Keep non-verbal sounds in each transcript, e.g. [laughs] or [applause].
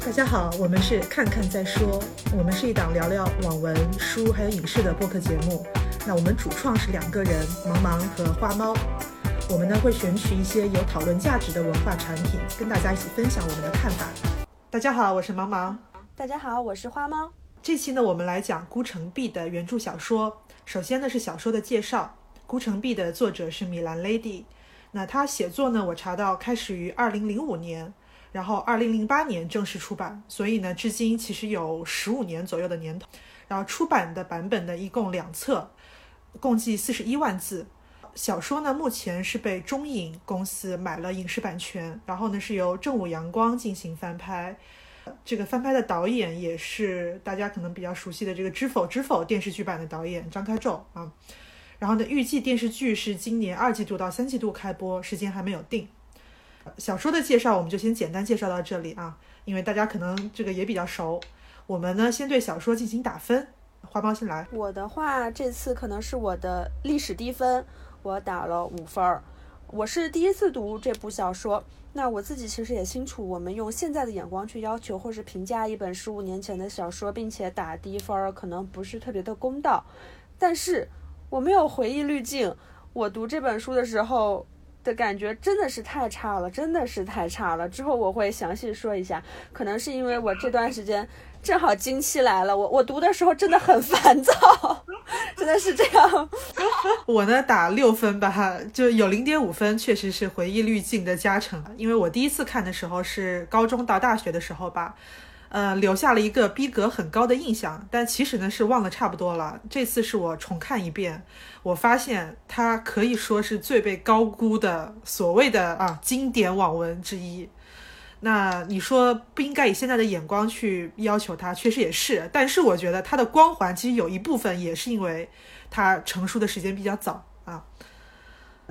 大家好，我们是看看再说，我们是一档聊聊网文、书还有影视的播客节目。那我们主创是两个人，茫茫和花猫。我们呢会选取一些有讨论价值的文化产品，跟大家一起分享我们的看法。大家好，我是茫茫。大家好，我是花猫。这期呢，我们来讲孤城闭的原著小说。首先呢是小说的介绍，孤城闭的作者是米兰 Lady。那他写作呢，我查到开始于二零零五年。然后，二零零八年正式出版，所以呢，至今其实有十五年左右的年头。然后出版的版本呢，一共两册，共计四十一万字。小说呢，目前是被中影公司买了影视版权，然后呢，是由正午阳光进行翻拍。这个翻拍的导演也是大家可能比较熟悉的这个《知否知否》电视剧版的导演张开宙啊。然后呢，预计电视剧是今年二季度到三季度开播，时间还没有定。小说的介绍我们就先简单介绍到这里啊，因为大家可能这个也比较熟。我们呢先对小说进行打分，花猫先来。我的话这次可能是我的历史低分，我打了五分儿。我是第一次读这部小说，那我自己其实也清楚，我们用现在的眼光去要求或是评价一本十五年前的小说，并且打低分儿，可能不是特别的公道。但是我没有回忆滤镜，我读这本书的时候。的感觉真的是太差了，真的是太差了。之后我会详细说一下，可能是因为我这段时间正好经期来了，我我读的时候真的很烦躁，[laughs] 真的是这样。[laughs] 我呢打六分吧，就有零点五分，确实是回忆滤镜的加成。因为我第一次看的时候是高中到大学的时候吧。呃，留下了一个逼格很高的印象，但其实呢是忘了差不多了。这次是我重看一遍，我发现它可以说是最被高估的所谓的啊经典网文之一。那你说不应该以现在的眼光去要求它，确实也是。但是我觉得它的光环其实有一部分也是因为它成熟的时间比较早。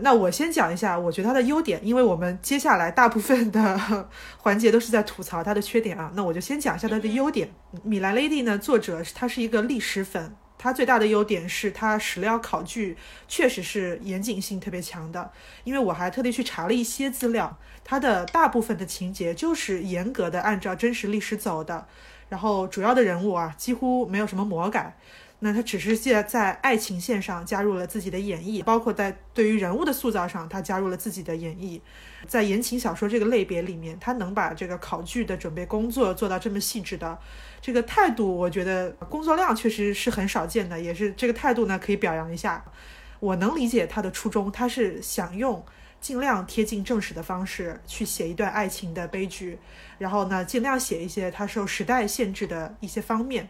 那我先讲一下，我觉得它的优点，因为我们接下来大部分的 [laughs] 环节都是在吐槽它的缺点啊。那我就先讲一下它的优点。米兰 Lady 呢，作者他是一个历史粉，他最大的优点是他史料考据确实是严谨性特别强的。因为我还特地去查了一些资料，它的大部分的情节就是严格的按照真实历史走的，然后主要的人物啊几乎没有什么魔改。那他只是在在爱情线上加入了自己的演绎，包括在对于人物的塑造上，他加入了自己的演绎。在言情小说这个类别里面，他能把这个考据的准备工作做到这么细致的这个态度，我觉得工作量确实是很少见的，也是这个态度呢可以表扬一下。我能理解他的初衷，他是想用尽量贴近正史的方式去写一段爱情的悲剧，然后呢尽量写一些他受时代限制的一些方面。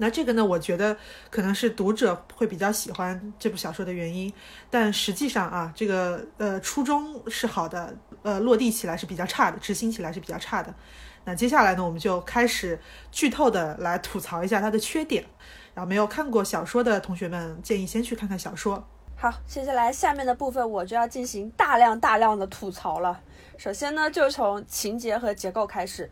那这个呢，我觉得可能是读者会比较喜欢这部小说的原因，但实际上啊，这个呃初衷是好的，呃落地起来是比较差的，执行起来是比较差的。那接下来呢，我们就开始剧透的来吐槽一下它的缺点。然后没有看过小说的同学们，建议先去看看小说。好，接下来下面的部分我就要进行大量大量的吐槽了。首先呢，就从情节和结构开始。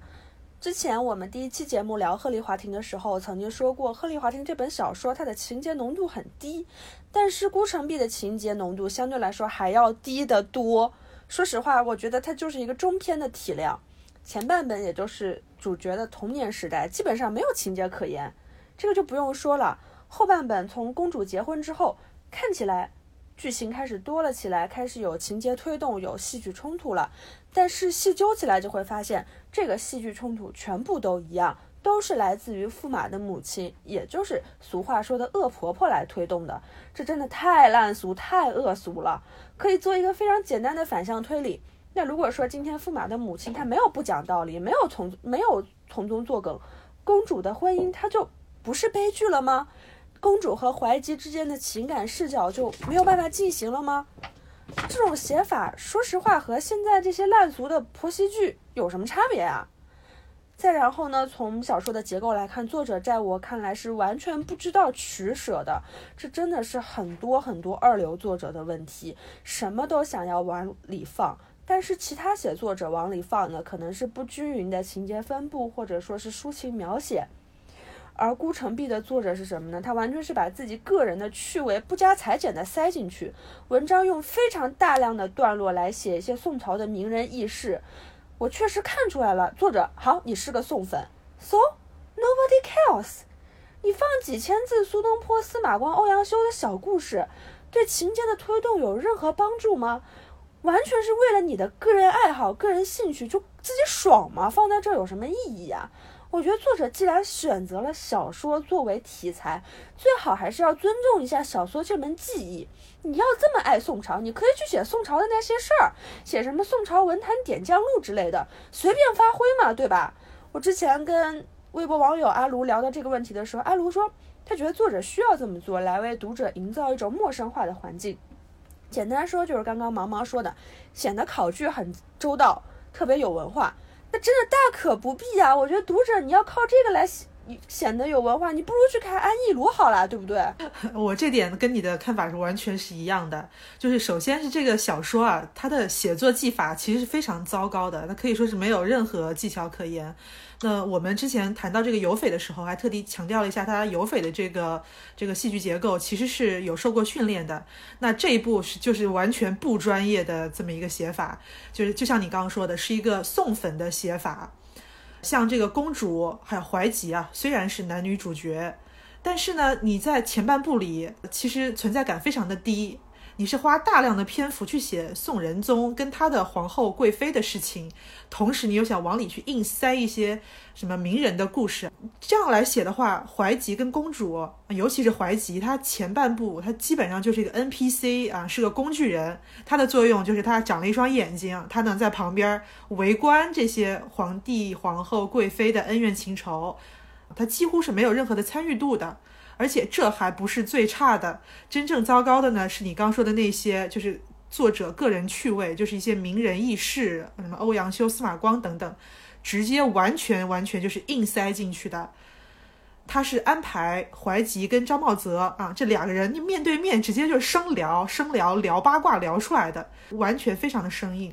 之前我们第一期节目聊《鹤唳华亭》的时候，曾经说过，《鹤唳华亭》这本小说它的情节浓度很低，但是孤城闭的情节浓度相对来说还要低得多。说实话，我觉得它就是一个中篇的体量，前半本也就是主角的童年时代，基本上没有情节可言，这个就不用说了。后半本从公主结婚之后，看起来。剧情开始多了起来，开始有情节推动，有戏剧冲突了。但是细究起来，就会发现这个戏剧冲突全部都一样，都是来自于驸马的母亲，也就是俗话说的恶婆婆来推动的。这真的太烂俗、太恶俗了。可以做一个非常简单的反向推理。那如果说今天驸马的母亲她没有不讲道理，没有从没有从中作梗，公主的婚姻她就不是悲剧了吗？公主和怀吉之间的情感视角就没有办法进行了吗？这种写法，说实话和现在这些烂俗的婆媳剧有什么差别啊？再然后呢，从小说的结构来看，作者在我看来是完全不知道取舍的。这真的是很多很多二流作者的问题，什么都想要往里放，但是其他写作者往里放的可能是不均匀的情节分布，或者说是抒情描写。而孤城闭的作者是什么呢？他完全是把自己个人的趣味不加裁剪的塞进去，文章用非常大量的段落来写一些宋朝的名人轶事，我确实看出来了，作者好，你是个宋粉，so nobody cares。你放几千字苏东坡、司马光、欧阳修的小故事，对情节的推动有任何帮助吗？完全是为了你的个人爱好、个人兴趣，就自己爽嘛，放在这儿有什么意义啊？我觉得作者既然选择了小说作为题材，最好还是要尊重一下小说这门技艺。你要这么爱宋朝，你可以去写宋朝的那些事儿，写什么宋朝文坛点将录之类的，随便发挥嘛，对吧？我之前跟微博网友阿卢聊到这个问题的时候，阿卢说他觉得作者需要这么做，来为读者营造一种陌生化的环境。简单说就是刚刚毛毛说的，显得考据很周到，特别有文化。那真的大可不必啊！我觉得读者你要靠这个来显得有文化，你不如去看安忆卢好了，对不对？[laughs] 我这点跟你的看法是完全是一样的。就是首先是这个小说啊，它的写作技法其实是非常糟糕的，那可以说是没有任何技巧可言。那我们之前谈到这个有匪的时候，还特地强调了一下，它有匪的这个这个戏剧结构其实是有受过训练的。那这一部是就是完全不专业的这么一个写法，就是就像你刚刚说的，是一个送粉的写法。像这个公主还有怀吉啊，虽然是男女主角，但是呢，你在前半部里其实存在感非常的低。你是花大量的篇幅去写宋仁宗跟他的皇后贵妃的事情，同时你又想往里去硬塞一些什么名人的故事，这样来写的话，怀吉跟公主，尤其是怀吉，他前半部他基本上就是一个 NPC 啊，是个工具人，他的作用就是他长了一双眼睛，他能在旁边围观这些皇帝、皇后、贵妃的恩怨情仇，他几乎是没有任何的参与度的。而且这还不是最差的，真正糟糕的呢，是你刚说的那些，就是作者个人趣味，就是一些名人轶事，什么欧阳修、司马光等等，直接完全完全就是硬塞进去的。他是安排怀吉跟张茂泽啊这两个人，你面对面直接就生聊，生聊聊八卦聊出来的，完全非常的生硬。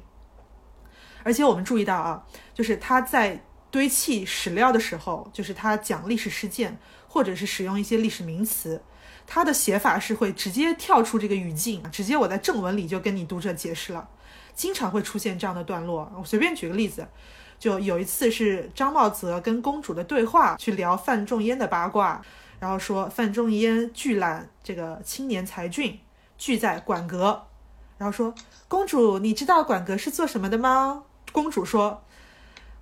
而且我们注意到啊，就是他在堆砌史料的时候，就是他讲历史事件。或者是使用一些历史名词，他的写法是会直接跳出这个语境，直接我在正文里就跟你读者解释了，经常会出现这样的段落。我随便举个例子，就有一次是张茂泽跟公主的对话，去聊范仲淹的八卦，然后说范仲淹聚揽这个青年才俊，聚在馆阁，然后说公主，你知道馆阁是做什么的吗？公主说。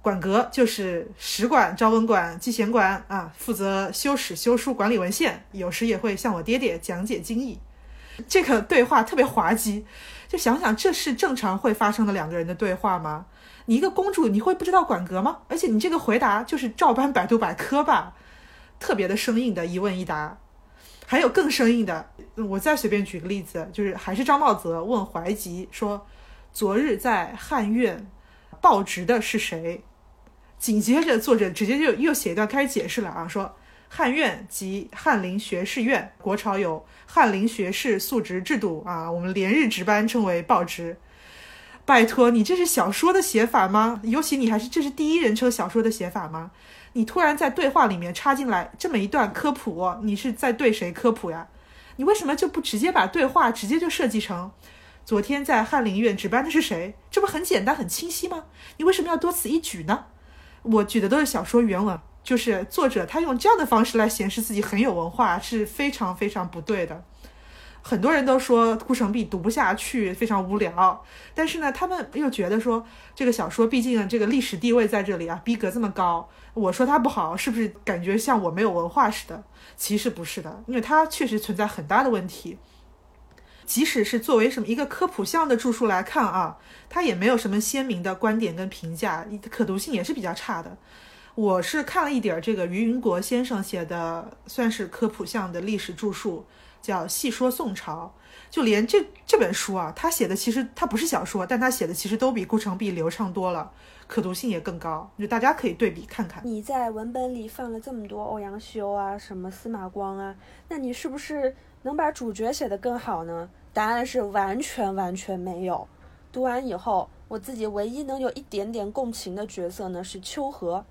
馆阁就是史馆、昭文馆、纪贤馆啊，负责修史、修书、管理文献，有时也会向我爹爹讲解经义。这个对话特别滑稽，就想想这是正常会发生的两个人的对话吗？你一个公主，你会不知道馆阁吗？而且你这个回答就是照搬百度百科吧，特别的生硬的一问一答。还有更生硬的，我再随便举个例子，就是还是张茂泽问怀吉说：“昨日在汉苑报职的是谁？”紧接着，作者直接就又写一段开始解释了啊，说汉院即翰林学士院，国朝有翰林学士素职制度啊，我们连日值班称为报职。拜托，你这是小说的写法吗？尤其你还是这是第一人称小说的写法吗？你突然在对话里面插进来这么一段科普，你是在对谁科普呀？你为什么就不直接把对话直接就设计成昨天在翰林院值班的是谁？这不很简单很清晰吗？你为什么要多此一举呢？我举的都是小说原文，就是作者他用这样的方式来显示自己很有文化，是非常非常不对的。很多人都说《孤城闭》读不下去，非常无聊。但是呢，他们又觉得说这个小说毕竟这个历史地位在这里啊，逼格这么高，我说它不好，是不是感觉像我没有文化似的？其实不是的，因为它确实存在很大的问题。即使是作为什么一个科普项的著述来看啊，它也没有什么鲜明的观点跟评价，可读性也是比较差的。我是看了一点这个于云国先生写的，算是科普项的历史著述，叫《细说宋朝》。就连这这本书啊，他写的其实他不是小说，但他写的其实都比《顾城闭》流畅多了，可读性也更高。就大家可以对比看看。你在文本里放了这么多欧阳修啊，什么司马光啊，那你是不是？能把主角写得更好呢？答案是完全完全没有。读完以后，我自己唯一能有一点点共情的角色呢是秋荷，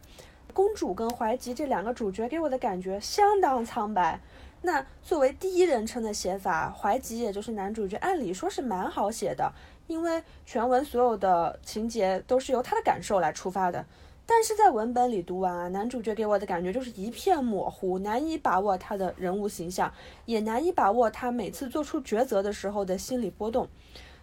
公主跟怀吉这两个主角给我的感觉相当苍白。那作为第一人称的写法，怀吉也就是男主角，按理说是蛮好写的，因为全文所有的情节都是由他的感受来出发的。但是在文本里读完啊，男主角给我的感觉就是一片模糊，难以把握他的人物形象，也难以把握他每次做出抉择的时候的心理波动。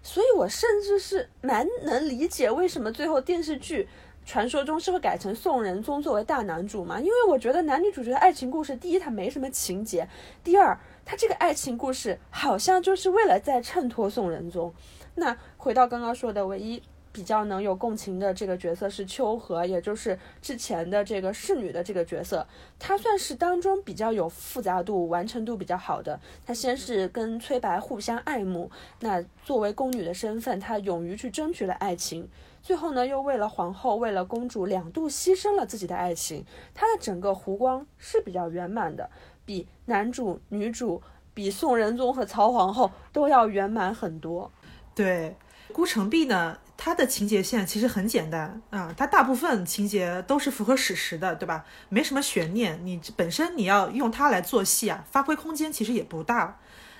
所以我甚至是蛮能理解为什么最后电视剧传说中是会改成宋仁宗作为大男主嘛？因为我觉得男女主角的爱情故事，第一他没什么情节，第二他这个爱情故事好像就是为了在衬托宋仁宗。那回到刚刚说的，唯一。比较能有共情的这个角色是秋荷，也就是之前的这个侍女的这个角色，她算是当中比较有复杂度、完成度比较好的。她先是跟崔白互相爱慕，那作为宫女的身份，她勇于去争取了爱情，最后呢又为了皇后、为了公主两度牺牲了自己的爱情。她的整个弧光是比较圆满的，比男主、女主、比宋仁宗和曹皇后都要圆满很多。对，孤城壁呢？它的情节线其实很简单啊，它大部分情节都是符合史实的，对吧？没什么悬念，你本身你要用它来做戏啊，发挥空间其实也不大。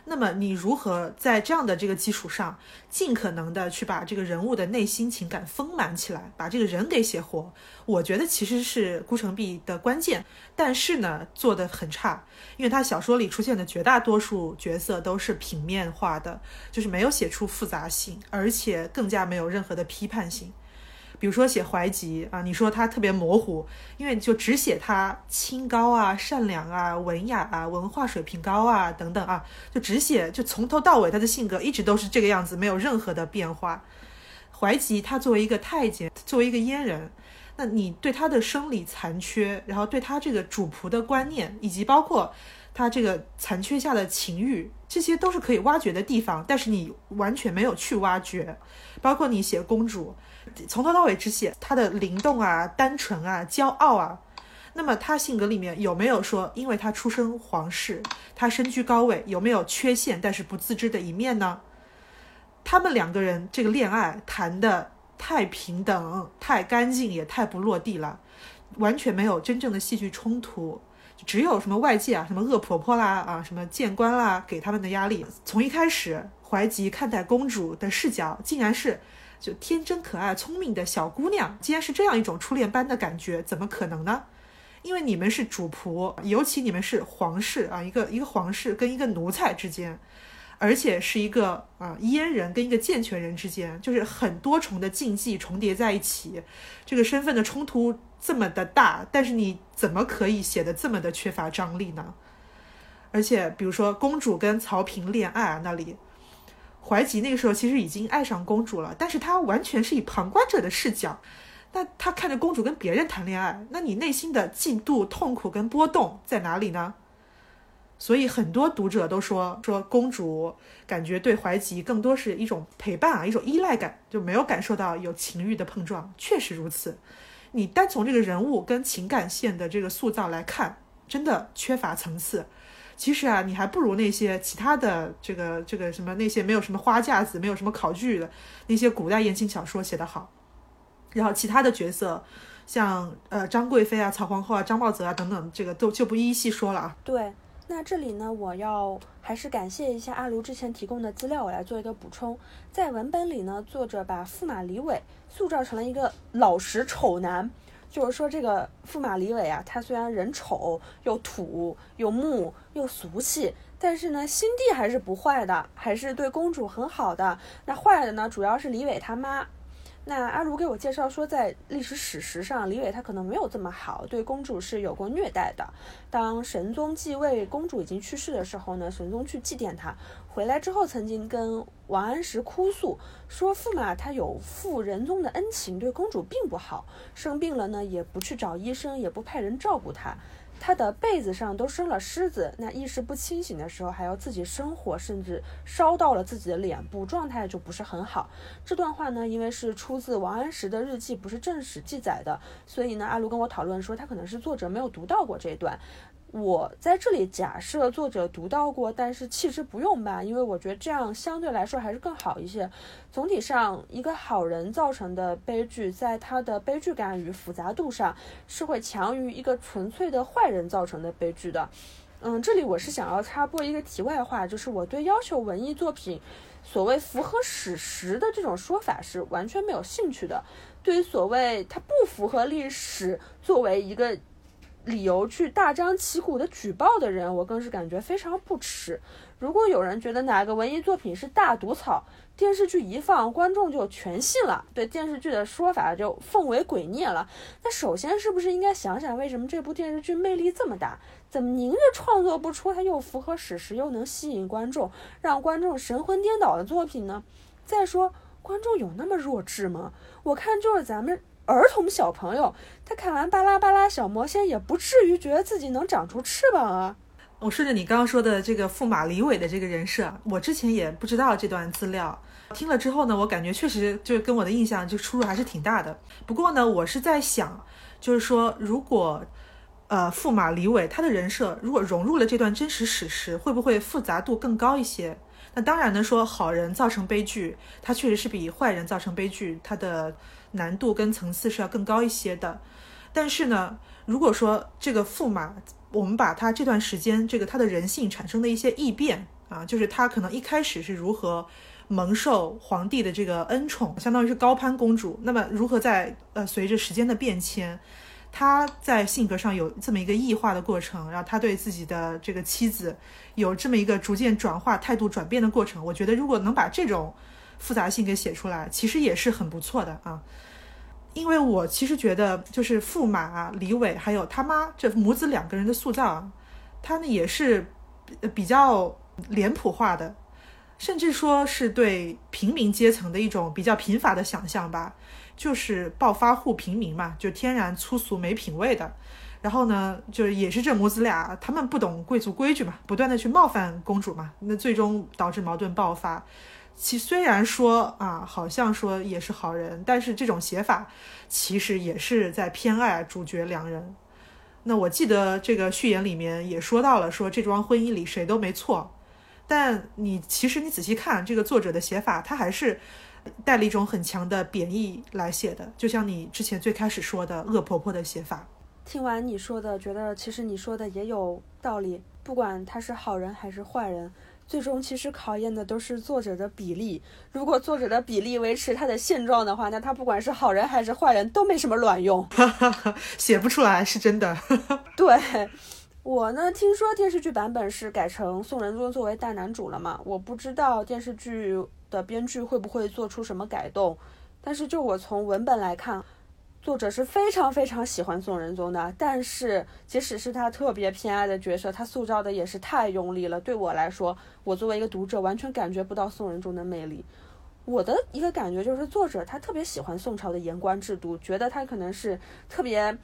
那么你如何在这样的这个基础上，尽可能的去把这个人物的内心情感丰满起来，把这个人给写活？我觉得其实是孤城壁的关键，但是呢，做的很差，因为他小说里出现的绝大多数角色都是平面化的，就是没有写出复杂性，而且更加没有任何的批判性。比如说写怀吉啊，你说他特别模糊，因为就只写他清高啊、善良啊、文雅啊、文化水平高啊等等啊，就只写就从头到尾他的性格一直都是这个样子，没有任何的变化。怀吉他作为一个太监，作为一个阉人，那你对他的生理残缺，然后对他这个主仆的观念，以及包括他这个残缺下的情欲，这些都是可以挖掘的地方，但是你完全没有去挖掘，包括你写公主。从头到尾只写他的灵动啊、单纯啊、骄傲啊，那么他性格里面有没有说，因为他出身皇室，他身居高位，有没有缺陷但是不自知的一面呢？他们两个人这个恋爱谈的太平等、太干净，也太不落地了，完全没有真正的戏剧冲突，只有什么外界啊、什么恶婆婆啦啊、什么谏官啦给他们的压力。从一开始，怀吉看待公主的视角，竟然是。就天真可爱、聪明的小姑娘，既然是这样一种初恋般的感觉，怎么可能呢？因为你们是主仆，尤其你们是皇室啊，一个一个皇室跟一个奴才之间，而且是一个啊阉人跟一个健全人之间，就是很多重的禁忌重叠在一起，这个身份的冲突这么的大，但是你怎么可以写的这么的缺乏张力呢？而且比如说公主跟曹平恋爱啊，那里。怀吉那个时候其实已经爱上公主了，但是他完全是以旁观者的视角，那他看着公主跟别人谈恋爱，那你内心的嫉妒、痛苦跟波动在哪里呢？所以很多读者都说，说公主感觉对怀吉更多是一种陪伴啊，一种依赖感，就没有感受到有情欲的碰撞。确实如此，你单从这个人物跟情感线的这个塑造来看，真的缺乏层次。其实啊，你还不如那些其他的这个这个什么那些没有什么花架子、没有什么考据的那些古代言情小说写得好。然后其他的角色，像呃张贵妃啊、曹皇后啊、张茂泽啊等等，这个都就不一一细说了啊。对，那这里呢，我要还是感谢一下阿卢之前提供的资料，我来做一个补充。在文本里呢，作者把驸马李伟塑造成了一个老实丑男。就是说，这个驸马李伟啊，他虽然人丑又土又木又俗气，但是呢，心地还是不坏的，还是对公主很好的。那坏的呢，主要是李伟他妈。那阿如给我介绍说，在历史史实上，李伟他可能没有这么好，对公主是有过虐待的。当神宗继位，公主已经去世的时候呢，神宗去祭奠她，回来之后曾经跟王安石哭诉说，驸马他有负仁宗的恩情，对公主并不好，生病了呢也不去找医生，也不派人照顾她。他的被子上都生了虱子，那意识不清醒的时候还要自己生火，甚至烧到了自己的脸部，状态就不是很好。这段话呢，因为是出自王安石的日记，不是正史记载的，所以呢，阿卢跟我讨论说，他可能是作者没有读到过这一段。我在这里假设作者读到过，但是其实不用吧，因为我觉得这样相对来说还是更好一些。总体上，一个好人造成的悲剧，在他的悲剧感与复杂度上，是会强于一个纯粹的坏人造成的悲剧的。嗯，这里我是想要插播一个题外话，就是我对要求文艺作品所谓符合史实的这种说法是完全没有兴趣的。对于所谓它不符合历史作为一个理由去大张旗鼓的举报的人，我更是感觉非常不耻。如果有人觉得哪个文艺作品是大毒草，电视剧一放，观众就全信了，对电视剧的说法就奉为圭臬了。那首先是不是应该想想，为什么这部电视剧魅力这么大？怎么宁愿创作不出它又符合史实又能吸引观众，让观众神魂颠倒的作品呢？再说，观众有那么弱智吗？我看就是咱们儿童小朋友，他看完《巴拉巴拉小魔仙》，也不至于觉得自己能长出翅膀啊。我顺着你刚刚说的这个驸马李伟的这个人设，我之前也不知道这段资料，听了之后呢，我感觉确实就跟我的印象就出入还是挺大的。不过呢，我是在想，就是说如果呃驸马李伟他的人设如果融入了这段真实史实，会不会复杂度更高一些？那当然呢，说好人造成悲剧，他确实是比坏人造成悲剧，他的难度跟层次是要更高一些的。但是呢，如果说这个驸马，我们把他这段时间这个他的人性产生的一些异变啊，就是他可能一开始是如何蒙受皇帝的这个恩宠，相当于是高攀公主，那么如何在呃随着时间的变迁，他在性格上有这么一个异化的过程，然后他对自己的这个妻子有这么一个逐渐转化、态度转变的过程，我觉得如果能把这种复杂性给写出来，其实也是很不错的啊。因为我其实觉得，就是驸马李伟还有他妈这母子两个人的塑造啊，他呢也是比较脸谱化的，甚至说是对平民阶层的一种比较贫乏的想象吧，就是暴发户平民嘛，就天然粗俗没品位的。然后呢，就是也是这母子俩，他们不懂贵族规矩嘛，不断的去冒犯公主嘛，那最终导致矛盾爆发。其虽然说啊，好像说也是好人，但是这种写法其实也是在偏爱主角两人。那我记得这个序言里面也说到了，说这桩婚姻里谁都没错。但你其实你仔细看这个作者的写法，他还是带了一种很强的贬义来写的，就像你之前最开始说的恶婆婆的写法。听完你说的，觉得其实你说的也有道理，不管他是好人还是坏人。最终其实考验的都是作者的比例。如果作者的比例维持他的现状的话，那他不管是好人还是坏人都没什么卵用，[laughs] 写不出来是真的。[laughs] 对我呢，听说电视剧版本是改成宋仁宗作为大男主了嘛？我不知道电视剧的编剧会不会做出什么改动，但是就我从文本来看。作者是非常非常喜欢宋仁宗的，但是即使是他特别偏爱的角色，他塑造的也是太用力了。对我来说，我作为一个读者，完全感觉不到宋仁宗的魅力。我的一个感觉就是，作者他特别喜欢宋朝的言官制度，觉得他可能是特别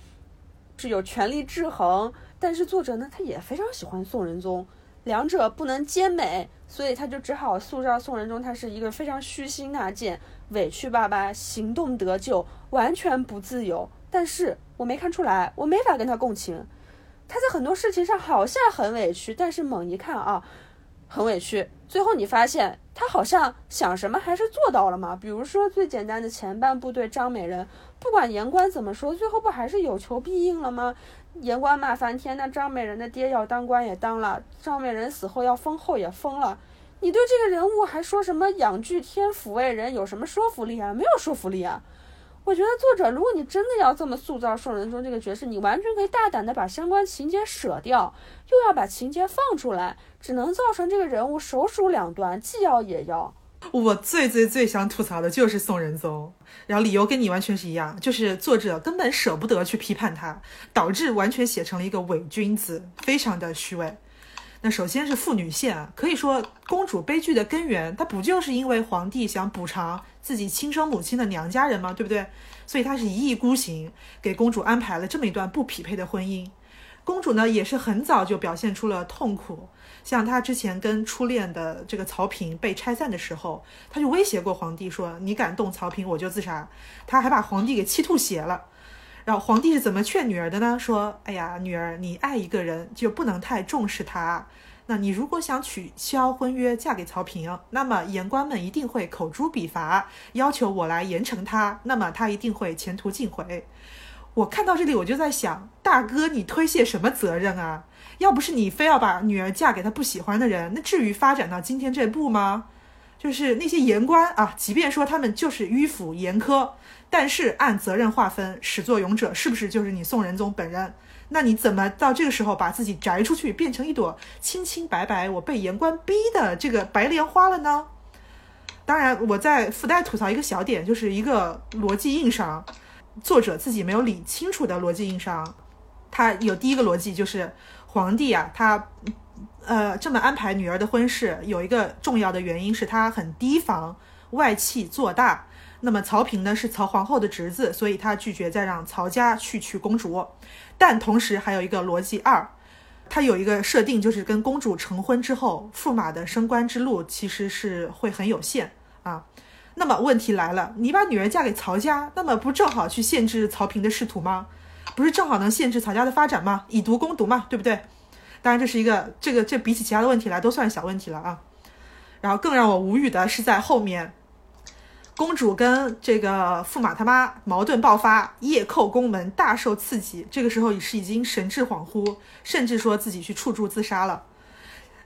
是有权力制衡，但是作者呢，他也非常喜欢宋仁宗。两者不能兼美，所以他就只好塑造宋仁宗，他是一个非常虚心纳谏、委屈巴巴、行动得救、完全不自由。但是我没看出来，我没法跟他共情。他在很多事情上好像很委屈，但是猛一看啊，很委屈。最后你发现他好像想什么还是做到了嘛？比如说最简单的前半部对张美人，不管言官怎么说，最后不还是有求必应了吗？言官骂翻天，那张美人的爹要当官也当了，张美人死后要封后也封了。你对这个人物还说什么养具天抚慰人，有什么说服力啊？没有说服力啊！我觉得作者，如果你真的要这么塑造宋仁宗这个角色，你完全可以大胆的把相关情节舍掉，又要把情节放出来，只能造成这个人物首鼠两端，既要也要。我最最最想吐槽的就是宋仁宗，然后理由跟你完全是一样，就是作者根本舍不得去批判他，导致完全写成了一个伪君子，非常的虚伪。那首先是妇女线啊，可以说公主悲剧的根源，它不就是因为皇帝想补偿自己亲生母亲的娘家人嘛？对不对？所以他是一意孤行，给公主安排了这么一段不匹配的婚姻。公主呢，也是很早就表现出了痛苦。像她之前跟初恋的这个曹平被拆散的时候，她就威胁过皇帝说：“你敢动曹平，我就自杀。”她还把皇帝给气吐血了。然后皇帝是怎么劝女儿的呢？说：“哎呀，女儿，你爱一个人就不能太重视他。那你如果想取消婚约，嫁给曹平，那么言官们一定会口诛笔伐，要求我来严惩他。那么他一定会前途尽毁。”我看到这里，我就在想，大哥，你推卸什么责任啊？要不是你非要把女儿嫁给他不喜欢的人，那至于发展到今天这步吗？就是那些言官啊，即便说他们就是迂腐严苛，但是按责任划分，始作俑者是不是就是你宋仁宗本人？那你怎么到这个时候把自己摘出去，变成一朵清清白白，我被言官逼的这个白莲花了呢？当然，我在附带吐槽一个小点，就是一个逻辑硬伤，作者自己没有理清楚的逻辑硬伤。他有第一个逻辑就是皇帝啊，他呃这么安排女儿的婚事，有一个重要的原因是他很提防外戚做大。那么曹平呢是曹皇后的侄子，所以他拒绝再让曹家去娶公主。但同时还有一个逻辑二，它有一个设定，就是跟公主成婚之后，驸马的升官之路其实是会很有限啊。那么问题来了，你把女儿嫁给曹家，那么不正好去限制曹平的仕途吗？不是正好能限制曹家的发展吗？以毒攻毒嘛，对不对？当然这是一个这个这比起其他的问题来都算小问题了啊。然后更让我无语的是在后面。公主跟这个驸马他妈矛盾爆发，夜叩宫门，大受刺激。这个时候是已经神志恍惚，甚至说自己去处处自杀了。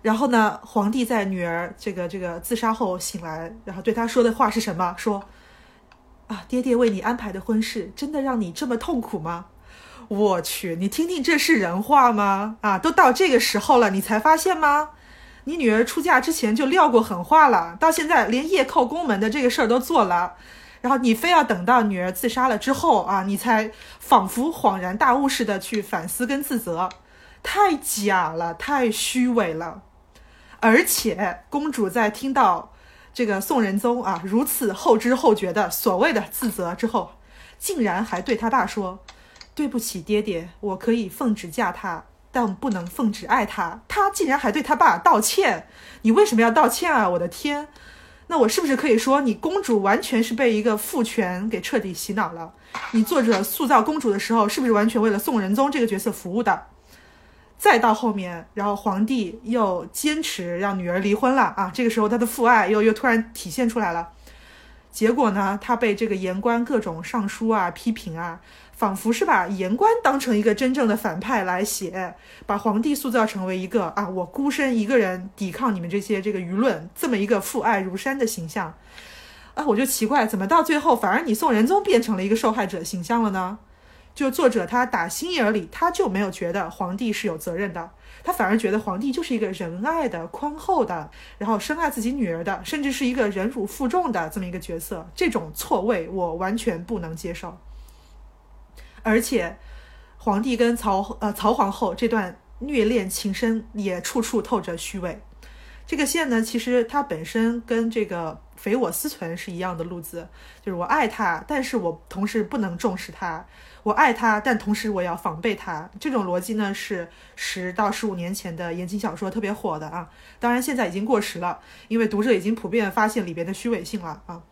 然后呢，皇帝在女儿这个这个自杀后醒来，然后对他说的话是什么？说啊，爹爹为你安排的婚事，真的让你这么痛苦吗？我去，你听听这是人话吗？啊，都到这个时候了，你才发现吗？你女儿出嫁之前就撂过狠话了，到现在连夜叩宫门的这个事儿都做了，然后你非要等到女儿自杀了之后啊，你才仿佛恍然大悟似的去反思跟自责，太假了，太虚伪了。而且公主在听到这个宋仁宗啊如此后知后觉的所谓的自责之后，竟然还对他爸说：“对不起，爹爹，我可以奉旨嫁他。”但不能奉旨爱他，他竟然还对他爸道歉，你为什么要道歉啊？我的天，那我是不是可以说你公主完全是被一个父权给彻底洗脑了？你作者塑造公主的时候，是不是完全为了宋仁宗这个角色服务的？再到后面，然后皇帝又坚持让女儿离婚了啊，这个时候他的父爱又又突然体现出来了，结果呢，他被这个言官各种上书啊批评啊。仿佛是把言官当成一个真正的反派来写，把皇帝塑造成为一个啊，我孤身一个人抵抗你们这些这个舆论，这么一个父爱如山的形象啊，我就奇怪，怎么到最后反而你宋仁宗变成了一个受害者形象了呢？就作者他打心眼里他就没有觉得皇帝是有责任的，他反而觉得皇帝就是一个仁爱的、宽厚的，然后深爱自己女儿的，甚至是一个忍辱负重的这么一个角色。这种错位我完全不能接受。而且，皇帝跟曹呃曹皇后这段虐恋情深也处处透着虚伪。这个线呢，其实它本身跟这个匪我思存是一样的路子，就是我爱他，但是我同时不能重视他；我爱他，但同时我要防备他。这种逻辑呢，是十到十五年前的言情小说特别火的啊。当然现在已经过时了，因为读者已经普遍发现里边的虚伪性了啊。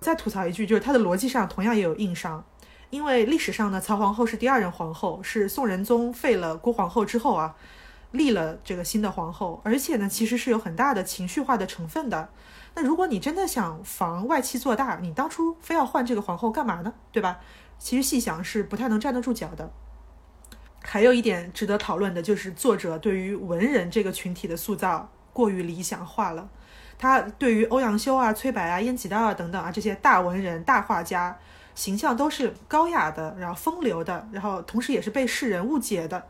再吐槽一句，就是它的逻辑上同样也有硬伤。因为历史上呢，曹皇后是第二任皇后，是宋仁宗废了郭皇后之后啊，立了这个新的皇后，而且呢，其实是有很大的情绪化的成分的。那如果你真的想防外戚做大，你当初非要换这个皇后干嘛呢？对吧？其实细想是不太能站得住脚的。还有一点值得讨论的就是作者对于文人这个群体的塑造过于理想化了。他对于欧阳修啊、崔白啊、燕几道啊等等啊这些大文人、大画家。形象都是高雅的，然后风流的，然后同时也是被世人误解的，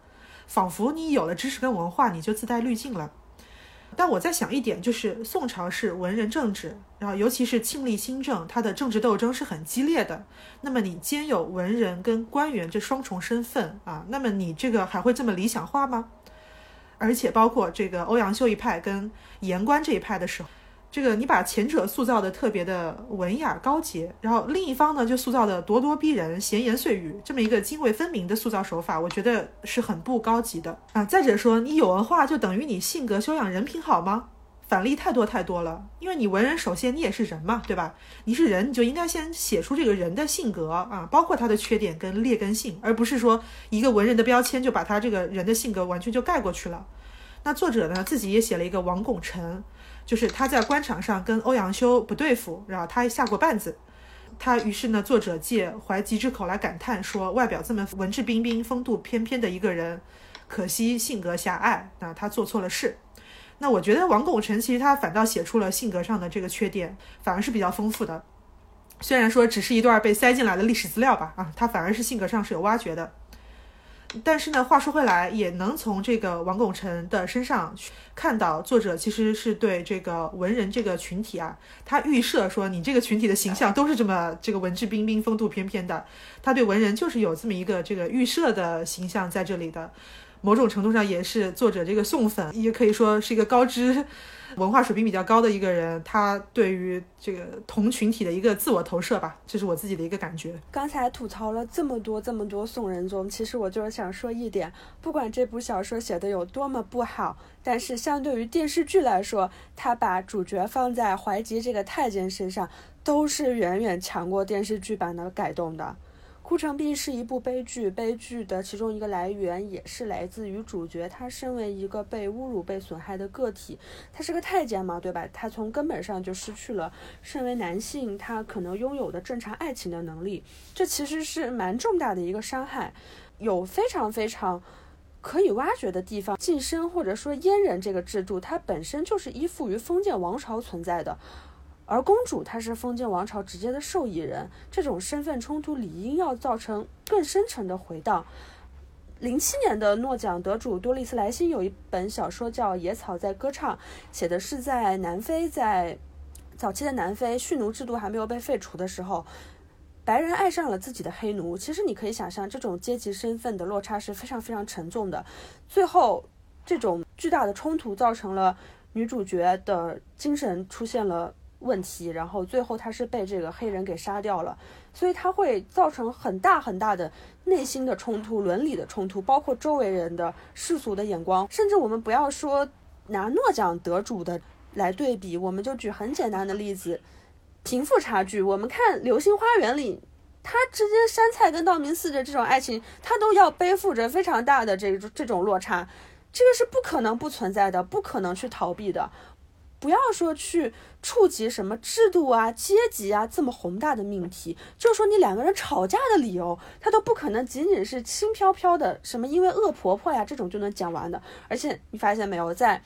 仿佛你有了知识跟文化，你就自带滤镜了。但我在想一点，就是宋朝是文人政治，然后尤其是庆历新政，它的政治斗争是很激烈的。那么你兼有文人跟官员这双重身份啊，那么你这个还会这么理想化吗？而且包括这个欧阳修一派跟言官这一派的时候。这个你把前者塑造的特别的文雅高洁，然后另一方呢就塑造的咄咄逼人、闲言碎语，这么一个泾渭分明的塑造手法，我觉得是很不高级的啊。再者说，你有文化就等于你性格修养、人品好吗？反例太多太多了。因为你文人，首先你也是人嘛，对吧？你是人，你就应该先写出这个人的性格啊，包括他的缺点跟劣根性，而不是说一个文人的标签就把他这个人的性格完全就盖过去了。那作者呢，自己也写了一个王拱辰。就是他在官场上跟欧阳修不对付，然后他下过绊子，他于是呢，作者借怀吉之口来感叹说，外表这么文质彬彬、风度翩翩的一个人，可惜性格狭隘，那他做错了事。那我觉得王拱辰其实他反倒写出了性格上的这个缺点，反而是比较丰富的。虽然说只是一段被塞进来的历史资料吧，啊，他反而是性格上是有挖掘的。但是呢，话说回来，也能从这个王拱辰的身上去看到，作者其实是对这个文人这个群体啊，他预设说你这个群体的形象都是这么这个文质彬彬、风度翩翩的，他对文人就是有这么一个这个预设的形象在这里的。某种程度上也是作者这个送粉，也可以说是一个高知。文化水平比较高的一个人，他对于这个同群体的一个自我投射吧，这是我自己的一个感觉。刚才吐槽了这么多这么多宋仁宗，其实我就是想说一点，不管这部小说写的有多么不好，但是相对于电视剧来说，他把主角放在怀吉这个太监身上，都是远远强过电视剧版的改动的。《孤城闭》是一部悲剧，悲剧的其中一个来源也是来自于主角，他身为一个被侮辱、被损害的个体，他是个太监嘛，对吧？他从根本上就失去了身为男性他可能拥有的正常爱情的能力，这其实是蛮重大的一个伤害，有非常非常可以挖掘的地方。晋升或者说阉人这个制度，它本身就是依附于封建王朝存在的。而公主她是封建王朝直接的受益人，这种身份冲突理应要造成更深层的回荡。零七年的诺奖得主多丽丝莱辛有一本小说叫《野草在歌唱》，写的是在南非，在早期的南非蓄奴制度还没有被废除的时候，白人爱上了自己的黑奴。其实你可以想象，这种阶级身份的落差是非常非常沉重的。最后，这种巨大的冲突造成了女主角的精神出现了。问题，然后最后他是被这个黑人给杀掉了，所以他会造成很大很大的内心的冲突、伦理的冲突，包括周围人的世俗的眼光，甚至我们不要说拿诺奖得主的来对比，我们就举很简单的例子，贫富差距。我们看《流星花园》里，他之间山菜跟道明寺的这种爱情，他都要背负着非常大的这这种落差，这个是不可能不存在的，不可能去逃避的。不要说去触及什么制度啊、阶级啊这么宏大的命题，就说你两个人吵架的理由，他都不可能仅仅是轻飘飘的什么因为恶婆婆呀这种就能讲完的。而且你发现没有，在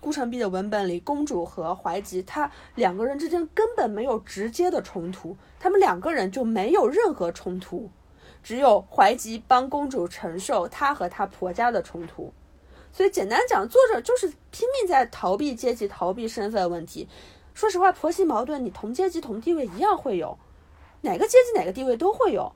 孤城闭的文本里，公主和怀吉他两个人之间根本没有直接的冲突，他们两个人就没有任何冲突，只有怀吉帮公主承受她和她婆家的冲突。所以简单讲，作者就是拼命在逃避阶级、逃避身份问题。说实话，婆媳矛盾，你同阶级、同地位一样会有，哪个阶级、哪个地位都会有。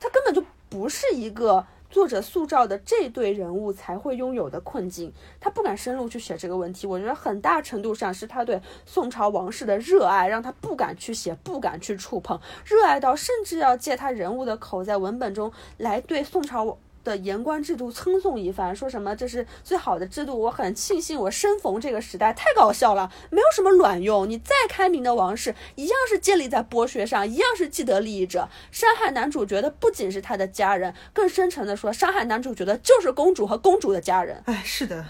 它根本就不是一个作者塑造的这对人物才会拥有的困境。他不敢深入去写这个问题，我觉得很大程度上是他对宋朝王室的热爱，让他不敢去写，不敢去触碰，热爱到甚至要借他人物的口，在文本中来对宋朝。的言官制度称颂一番，说什么这是最好的制度，我很庆幸我生逢这个时代，太搞笑了，没有什么卵用。你再开明的王室，一样是建立在剥削上，一样是既得利益者。伤害男主角的不仅是他的家人，更深层的说，伤害男主角的就是公主和公主的家人。哎，是的，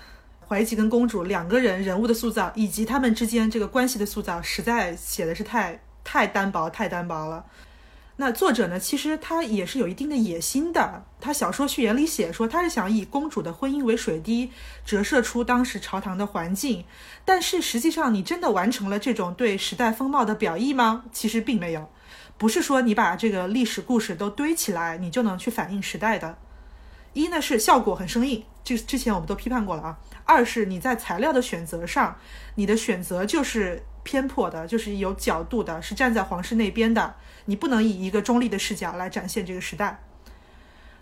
怀吉跟公主两个人人物的塑造，以及他们之间这个关系的塑造，实在写的是太太单薄，太单薄了。那作者呢？其实他也是有一定的野心的。他小说序言里写说，他是想以公主的婚姻为水滴，折射出当时朝堂的环境。但是实际上，你真的完成了这种对时代风貌的表意吗？其实并没有。不是说你把这个历史故事都堆起来，你就能去反映时代的。一呢是效果很生硬，这之前我们都批判过了啊。二是你在材料的选择上，你的选择就是偏颇的，就是有角度的，是站在皇室那边的。你不能以一个中立的视角来展现这个时代。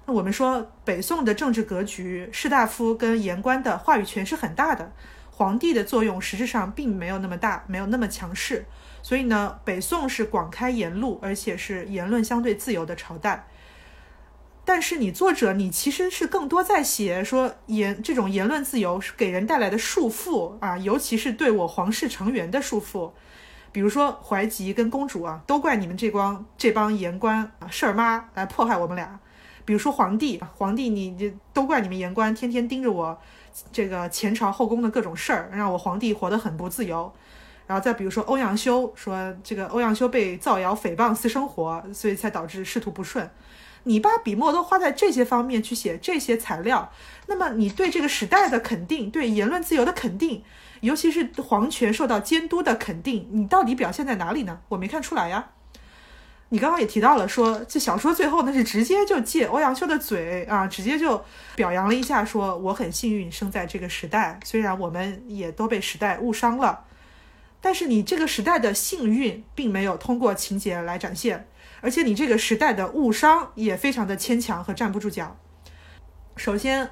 那我们说，北宋的政治格局，士大夫跟言官的话语权是很大的，皇帝的作用实质上并没有那么大，没有那么强势。所以呢，北宋是广开言路，而且是言论相对自由的朝代。但是你作者，你其实是更多在写说言这种言论自由是给人带来的束缚啊，尤其是对我皇室成员的束缚。比如说怀吉跟公主啊，都怪你们这帮这帮言官啊事儿妈来迫害我们俩。比如说皇帝，皇帝你你都怪你们言官天天盯着我这个前朝后宫的各种事儿，让我皇帝活得很不自由。然后再比如说欧阳修说这个欧阳修被造谣诽谤私生活，所以才导致仕途不顺。你把笔墨都花在这些方面去写这些材料，那么你对这个时代的肯定，对言论自由的肯定，尤其是皇权受到监督的肯定，你到底表现在哪里呢？我没看出来呀。你刚刚也提到了，说这小说最后那是直接就借欧阳修的嘴啊，直接就表扬了一下，说我很幸运生在这个时代，虽然我们也都被时代误伤了，但是你这个时代的幸运并没有通过情节来展现，而且你这个时代的误伤也非常的牵强和站不住脚。首先，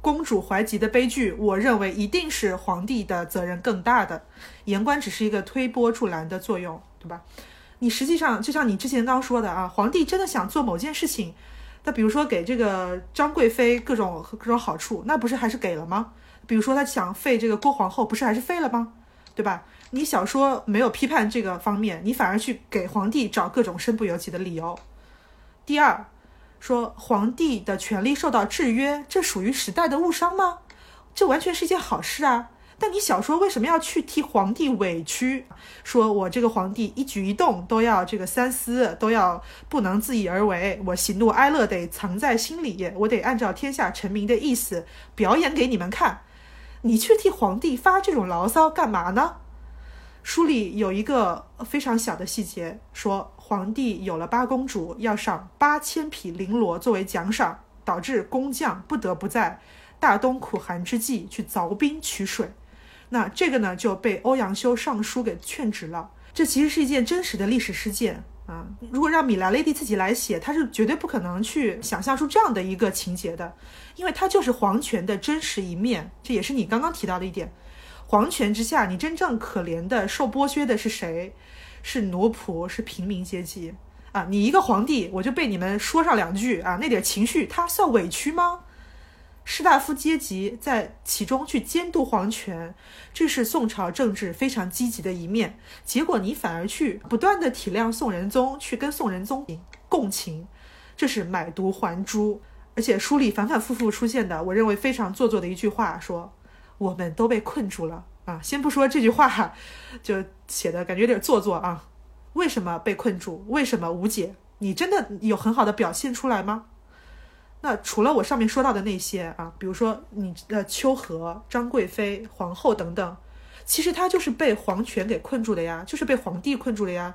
公主怀吉的悲剧，我认为一定是皇帝的责任更大的，言官只是一个推波助澜的作用，对吧？你实际上就像你之前刚说的啊，皇帝真的想做某件事情，那比如说给这个张贵妃各种各种好处，那不是还是给了吗？比如说他想废这个郭皇后，不是还是废了吗？对吧？你小说没有批判这个方面，你反而去给皇帝找各种身不由己的理由。第二，说皇帝的权力受到制约，这属于时代的误伤吗？这完全是一件好事啊。但你小说为什么要去替皇帝委屈？说我这个皇帝一举一动都要这个三思，都要不能自意而为，我喜怒哀乐得藏在心里，我得按照天下臣民的意思表演给你们看。你去替皇帝发这种牢骚干嘛呢？书里有一个非常小的细节，说皇帝有了八公主，要赏八千匹绫罗作为奖赏，导致工匠不得不在大冬苦寒之际去凿冰取水。那这个呢就被欧阳修上书给劝止了。这其实是一件真实的历史事件啊！如果让米莱雷蒂自己来写，他是绝对不可能去想象出这样的一个情节的，因为他就是皇权的真实一面。这也是你刚刚提到的一点：皇权之下，你真正可怜的、受剥削的是谁？是奴仆，是平民阶级啊！你一个皇帝，我就被你们说上两句啊，那点情绪，他算委屈吗？士大夫阶级在其中去监督皇权，这是宋朝政治非常积极的一面。结果你反而去不断的体谅宋仁宗，去跟宋仁宗共情，这是买椟还珠。而且书里反反复复出现的，我认为非常做作的一句话，说我们都被困住了啊！先不说这句话，就写的感觉有点做作啊。为什么被困住？为什么无解？你真的有很好的表现出来吗？那除了我上面说到的那些啊，比如说你的秋荷、张贵妃、皇后等等，其实他就是被皇权给困住的呀，就是被皇帝困住了呀。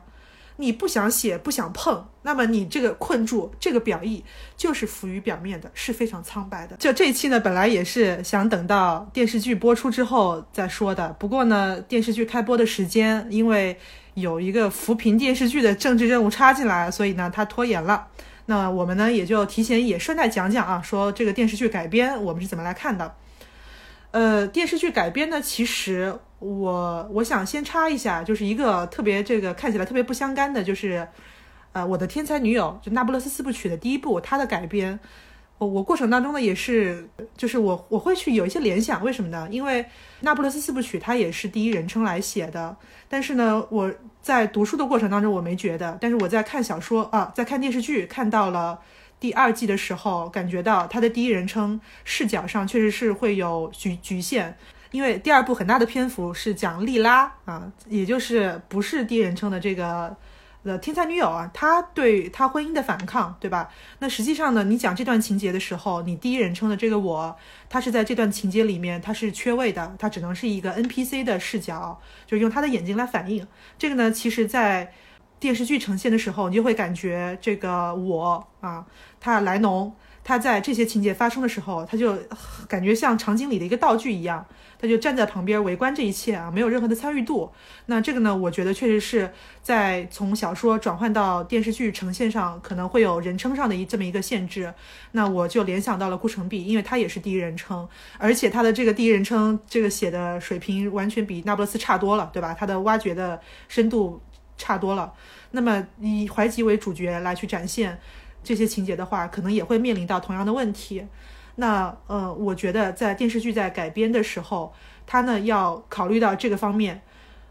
你不想写、不想碰，那么你这个困住、这个表意就是浮于表面的，是非常苍白的。就这一期呢，本来也是想等到电视剧播出之后再说的，不过呢，电视剧开播的时间因为有一个扶贫电视剧的政治任务插进来，所以呢，它拖延了。那我们呢，也就提前也顺带讲讲啊，说这个电视剧改编我们是怎么来看的。呃，电视剧改编呢，其实我我想先插一下，就是一个特别这个看起来特别不相干的，就是呃，我的天才女友就《那不勒斯四部曲》的第一部，它的改编。我我过程当中呢，也是，就是我我会去有一些联想，为什么呢？因为《那不勒斯四部曲》它也是第一人称来写的，但是呢，我在读书的过程当中我没觉得，但是我在看小说啊，在看电视剧看到了第二季的时候，感觉到他的第一人称视角上确实是会有局局限，因为第二部很大的篇幅是讲莉拉啊，也就是不是第一人称的这个。的天才女友啊，她对她婚姻的反抗，对吧？那实际上呢，你讲这段情节的时候，你第一人称的这个我，他是在这段情节里面，他是缺位的，他只能是一个 NPC 的视角，就用他的眼睛来反映这个呢。其实，在电视剧呈现的时候，你就会感觉这个我啊，他莱农，他在这些情节发生的时候，他就感觉像场景里的一个道具一样。他就站在旁边围观这一切啊，没有任何的参与度。那这个呢，我觉得确实是在从小说转换到电视剧呈现上，可能会有人称上的一这么一个限制。那我就联想到了顾城璧，因为他也是第一人称，而且他的这个第一人称这个写的水平完全比那不勒斯差多了，对吧？他的挖掘的深度差多了。那么以怀吉为主角来去展现这些情节的话，可能也会面临到同样的问题。那呃，我觉得在电视剧在改编的时候，他呢要考虑到这个方面，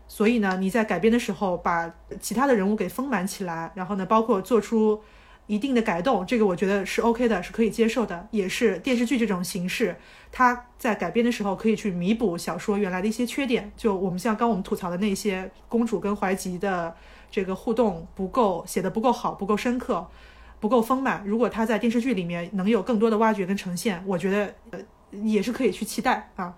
所以呢，你在改编的时候把其他的人物给丰满起来，然后呢，包括做出一定的改动，这个我觉得是 OK 的，是可以接受的，也是电视剧这种形式，它在改编的时候可以去弥补小说原来的一些缺点。就我们像刚我们吐槽的那些公主跟怀吉的这个互动不够，写的不够好，不够深刻，不够丰满。如果它在电视剧里面能有更多的挖掘跟呈现，我觉得呃也是可以去期待啊。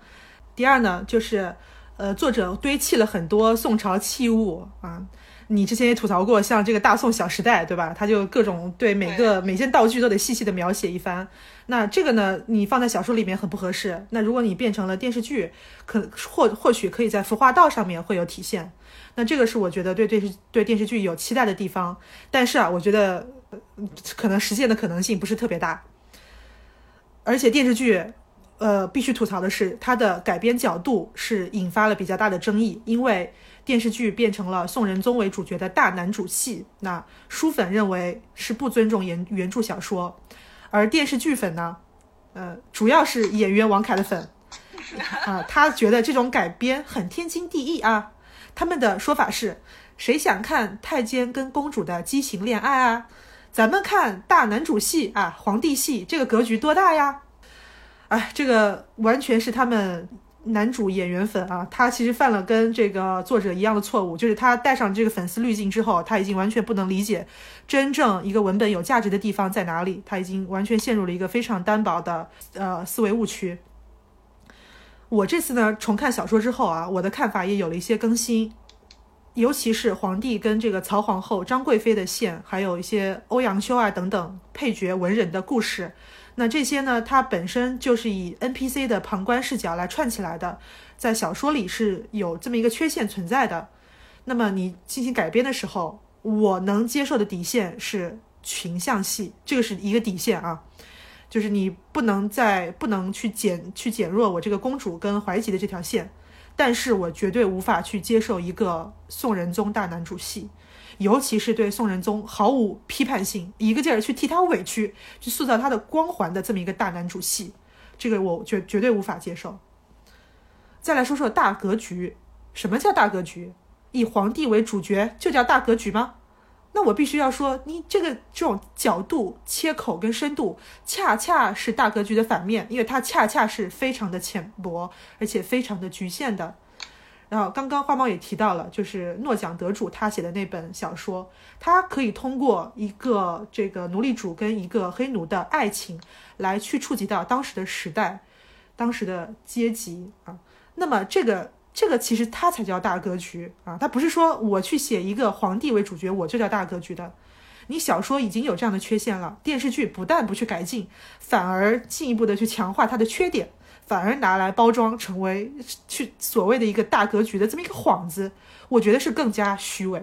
第二呢，就是呃作者堆砌了很多宋朝器物啊。你之前也吐槽过，像这个大宋小时代，对吧？他就各种对每个每件道具都得细细的描写一番。那这个呢，你放在小说里面很不合适。那如果你变成了电视剧，可或或许可以在服化道上面会有体现。那这个是我觉得对电视对电视剧有期待的地方。但是啊，我觉得可能实现的可能性不是特别大。而且电视剧，呃，必须吐槽的是它的改编角度是引发了比较大的争议，因为。电视剧变成了宋仁宗为主角的大男主戏，那书粉认为是不尊重原原著小说，而电视剧粉呢，呃，主要是演员王凯的粉，[laughs] 啊，他觉得这种改编很天经地义啊。他们的说法是，谁想看太监跟公主的畸形恋爱啊？咱们看大男主戏啊，皇帝戏，这个格局多大呀？哎，这个完全是他们。男主演员粉啊，他其实犯了跟这个作者一样的错误，就是他带上这个粉丝滤镜之后，他已经完全不能理解真正一个文本有价值的地方在哪里，他已经完全陷入了一个非常单薄的呃思维误区。我这次呢重看小说之后啊，我的看法也有了一些更新，尤其是皇帝跟这个曹皇后、张贵妃的线，还有一些欧阳修啊等等配角文人的故事。那这些呢？它本身就是以 NPC 的旁观视角来串起来的，在小说里是有这么一个缺陷存在的。那么你进行改编的时候，我能接受的底线是群像戏，这个是一个底线啊，就是你不能再不能去减去减弱我这个公主跟怀吉的这条线，但是我绝对无法去接受一个宋仁宗大男主戏。尤其是对宋仁宗毫无批判性，一个劲儿去替他委屈，去塑造他的光环的这么一个大男主戏，这个我绝绝对无法接受。再来说说大格局，什么叫大格局？以皇帝为主角就叫大格局吗？那我必须要说，你这个这种角度、切口跟深度，恰恰是大格局的反面，因为它恰恰是非常的浅薄，而且非常的局限的。然后刚刚花猫也提到了，就是诺奖得主他写的那本小说，他可以通过一个这个奴隶主跟一个黑奴的爱情，来去触及到当时的时代，当时的阶级啊。那么这个这个其实它才叫大格局啊，它不是说我去写一个皇帝为主角我就叫大格局的。你小说已经有这样的缺陷了，电视剧不但不去改进，反而进一步的去强化它的缺点。反而拿来包装成为去所谓的一个大格局的这么一个幌子，我觉得是更加虚伪。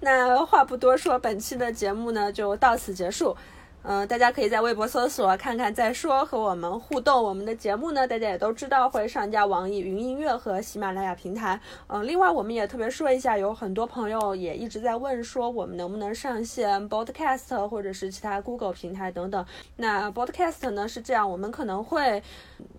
那话不多说，本期的节目呢就到此结束。嗯，大家可以在微博搜索“看看再说”和我们互动。我们的节目呢，大家也都知道会上架网易云音乐和喜马拉雅平台。嗯，另外我们也特别说一下，有很多朋友也一直在问说，我们能不能上线 Podcast 或者是其他 Google 平台等等。那 Podcast 呢是这样，我们可能会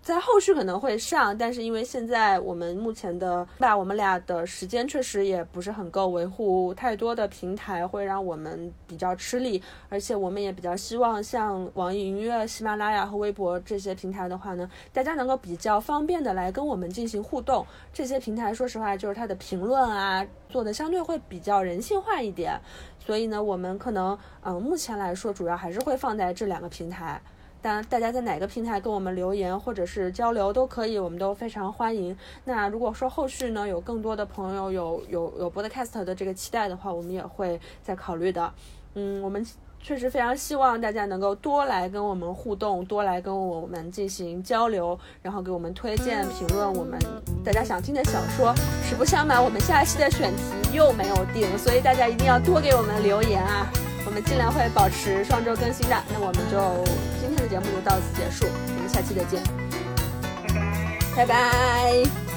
在后续可能会上，但是因为现在我们目前的吧，我们俩的时间确实也不是很够，维护太多的平台会让我们比较吃力，而且我们也比较。希望像网易云音乐、喜马拉雅和微博这些平台的话呢，大家能够比较方便的来跟我们进行互动。这些平台说实话，就是它的评论啊做的相对会比较人性化一点。所以呢，我们可能嗯，目前来说主要还是会放在这两个平台。但大家在哪个平台跟我们留言或者是交流都可以，我们都非常欢迎。那如果说后续呢有更多的朋友有有有 Podcast 的这个期待的话，我们也会再考虑的。嗯，我们。确实非常希望大家能够多来跟我们互动，多来跟我们进行交流，然后给我们推荐、评论我们大家想听的小说。实不相瞒，我们下期的选题又没有定，所以大家一定要多给我们留言啊！我们尽量会保持双周更新的。那我们就今天的节目就到此结束，我们下期再见，拜拜，拜拜。